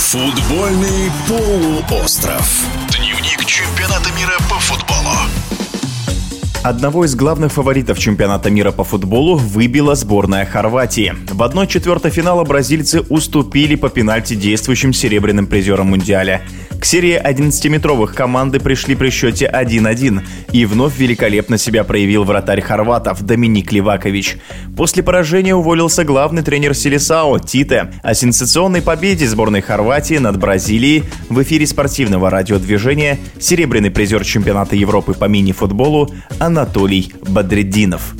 Футбольный полуостров. Дневник чемпионата мира по футболу. Одного из главных фаворитов чемпионата мира по футболу выбила сборная Хорватии. В 1-4 финала бразильцы уступили по пенальти действующим серебряным призерам Мундиаля. Серии 11-метровых команды пришли при счете 1-1. И вновь великолепно себя проявил вратарь хорватов Доминик Ливакович. После поражения уволился главный тренер Селесао Тите. О сенсационной победе сборной Хорватии над Бразилией в эфире спортивного радиодвижения серебряный призер чемпионата Европы по мини-футболу Анатолий Бадреддинов.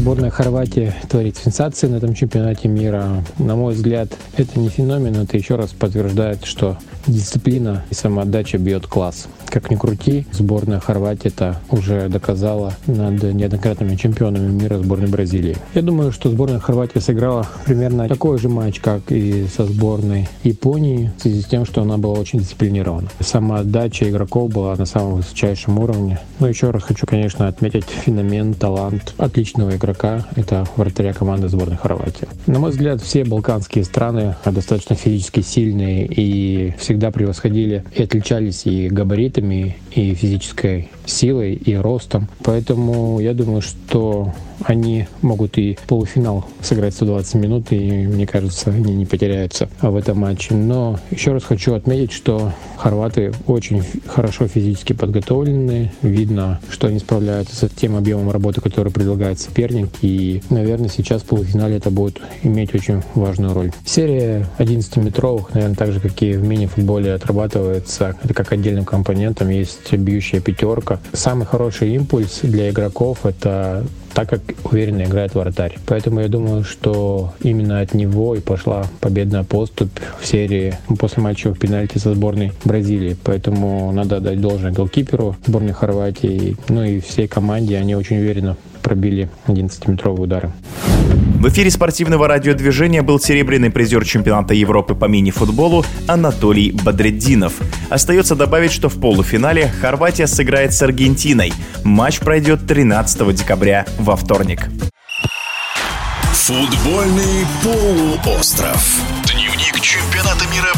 Сборная Хорватии творит сенсации на этом чемпионате мира. На мой взгляд, это не феномен, это еще раз подтверждает, что дисциплина и самоотдача бьет класс. Как ни крути, сборная Хорватии это уже доказала над неоднократными чемпионами мира сборной Бразилии. Я думаю, что сборная Хорватии сыграла примерно такой же матч, как и со сборной Японии, в связи с тем, что она была очень дисциплинирована. Самоотдача игроков была на самом высочайшем уровне. Но еще раз хочу, конечно, отметить феномен, талант отличного игрока. Это вратаря команды сборной Хорватии. На мой взгляд, все балканские страны достаточно физически сильные и всегда превосходили и отличались и габаритами, габаритами, и физической силой, и ростом. Поэтому я думаю, что они могут и полуфинал сыграть 120 минут, и мне кажется, они не потеряются в этом матче. Но еще раз хочу отметить, что хорваты очень хорошо физически подготовлены. Видно, что они справляются с тем объемом работы, который предлагает соперник. И, наверное, сейчас в полуфинале это будет иметь очень важную роль. Серия 11-метровых, наверное, так же, как и в мини-футболе, отрабатывается. Это как отдельным компонентом есть бьющая пятерка. Самый хороший импульс для игроков — это так как уверенно играет вратарь. Поэтому я думаю, что именно от него и пошла победная поступь в серии после матча в пенальти со сборной Бразилии. Поэтому надо дать должное голкиперу сборной Хорватии, ну и всей команде. Они очень уверенно пробили 11-метровые удары. В эфире спортивного радиодвижения был серебряный призер чемпионата Европы по мини-футболу Анатолий Бадреддинов. Остается добавить, что в полуфинале Хорватия сыграет с Аргентиной. Матч пройдет 13 декабря во вторник. Футбольный полуостров. Дневник чемпионата мира